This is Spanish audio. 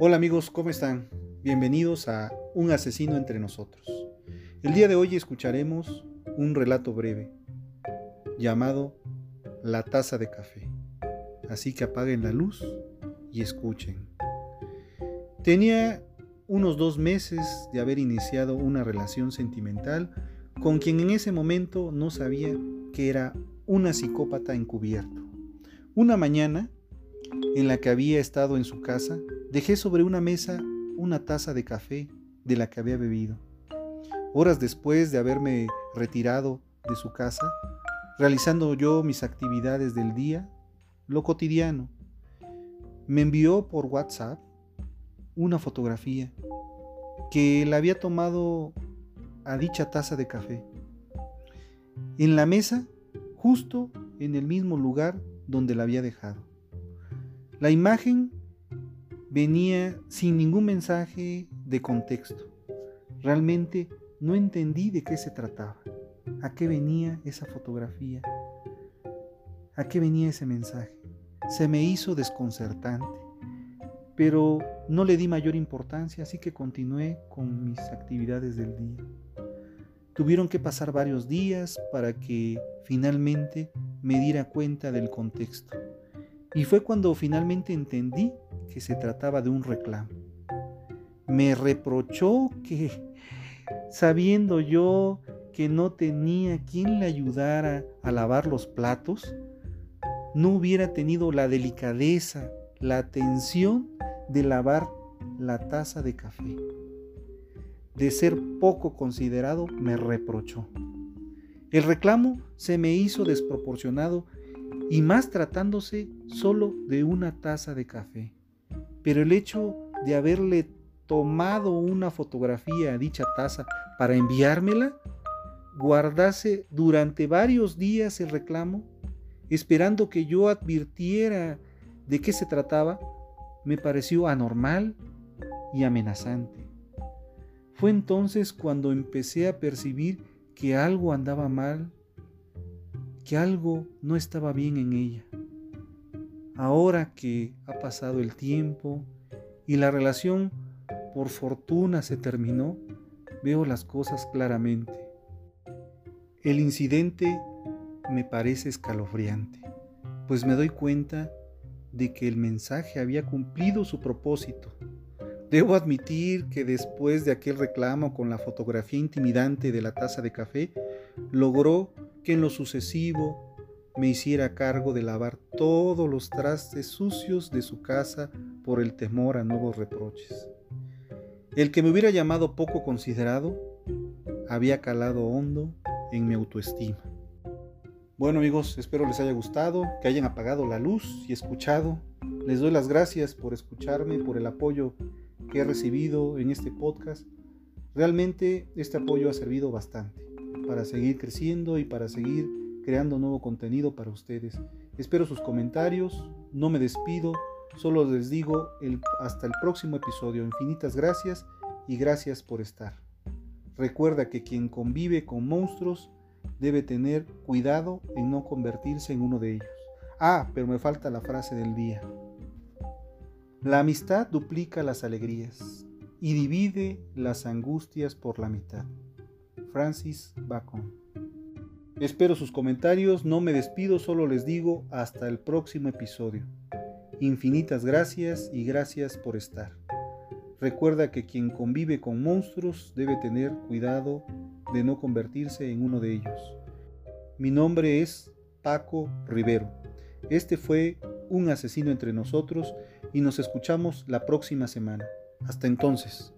Hola amigos, ¿cómo están? Bienvenidos a Un asesino entre nosotros. El día de hoy escucharemos un relato breve llamado La taza de café. Así que apaguen la luz y escuchen. Tenía unos dos meses de haber iniciado una relación sentimental con quien en ese momento no sabía que era una psicópata encubierto. Una mañana, en la que había estado en su casa, dejé sobre una mesa una taza de café de la que había bebido. Horas después de haberme retirado de su casa, realizando yo mis actividades del día, lo cotidiano, me envió por WhatsApp una fotografía que la había tomado a dicha taza de café. En la mesa, justo en el mismo lugar donde la había dejado. La imagen venía sin ningún mensaje de contexto. Realmente no entendí de qué se trataba, a qué venía esa fotografía, a qué venía ese mensaje. Se me hizo desconcertante, pero no le di mayor importancia, así que continué con mis actividades del día. Tuvieron que pasar varios días para que finalmente me diera cuenta del contexto. Y fue cuando finalmente entendí que se trataba de un reclamo. Me reprochó que, sabiendo yo que no tenía quien le ayudara a lavar los platos, no hubiera tenido la delicadeza, la atención de lavar la taza de café de ser poco considerado, me reprochó. El reclamo se me hizo desproporcionado y más tratándose solo de una taza de café. Pero el hecho de haberle tomado una fotografía a dicha taza para enviármela, guardase durante varios días el reclamo, esperando que yo advirtiera de qué se trataba, me pareció anormal y amenazante. Fue entonces cuando empecé a percibir que algo andaba mal, que algo no estaba bien en ella. Ahora que ha pasado el tiempo y la relación por fortuna se terminó, veo las cosas claramente. El incidente me parece escalofriante, pues me doy cuenta de que el mensaje había cumplido su propósito Debo admitir que después de aquel reclamo con la fotografía intimidante de la taza de café, logró que en lo sucesivo me hiciera cargo de lavar todos los trastes sucios de su casa por el temor a nuevos reproches. El que me hubiera llamado poco considerado había calado hondo en mi autoestima. Bueno amigos, espero les haya gustado, que hayan apagado la luz y escuchado. Les doy las gracias por escucharme, por el apoyo que he recibido en este podcast. Realmente este apoyo ha servido bastante para seguir creciendo y para seguir creando nuevo contenido para ustedes. Espero sus comentarios, no me despido, solo les digo hasta el próximo episodio. Infinitas gracias y gracias por estar. Recuerda que quien convive con monstruos debe tener cuidado en no convertirse en uno de ellos. Ah, pero me falta la frase del día. La amistad duplica las alegrías y divide las angustias por la mitad. Francis Bacon. Espero sus comentarios, no me despido, solo les digo hasta el próximo episodio. Infinitas gracias y gracias por estar. Recuerda que quien convive con monstruos debe tener cuidado de no convertirse en uno de ellos. Mi nombre es Paco Rivero. Este fue un asesino entre nosotros y nos escuchamos la próxima semana. Hasta entonces.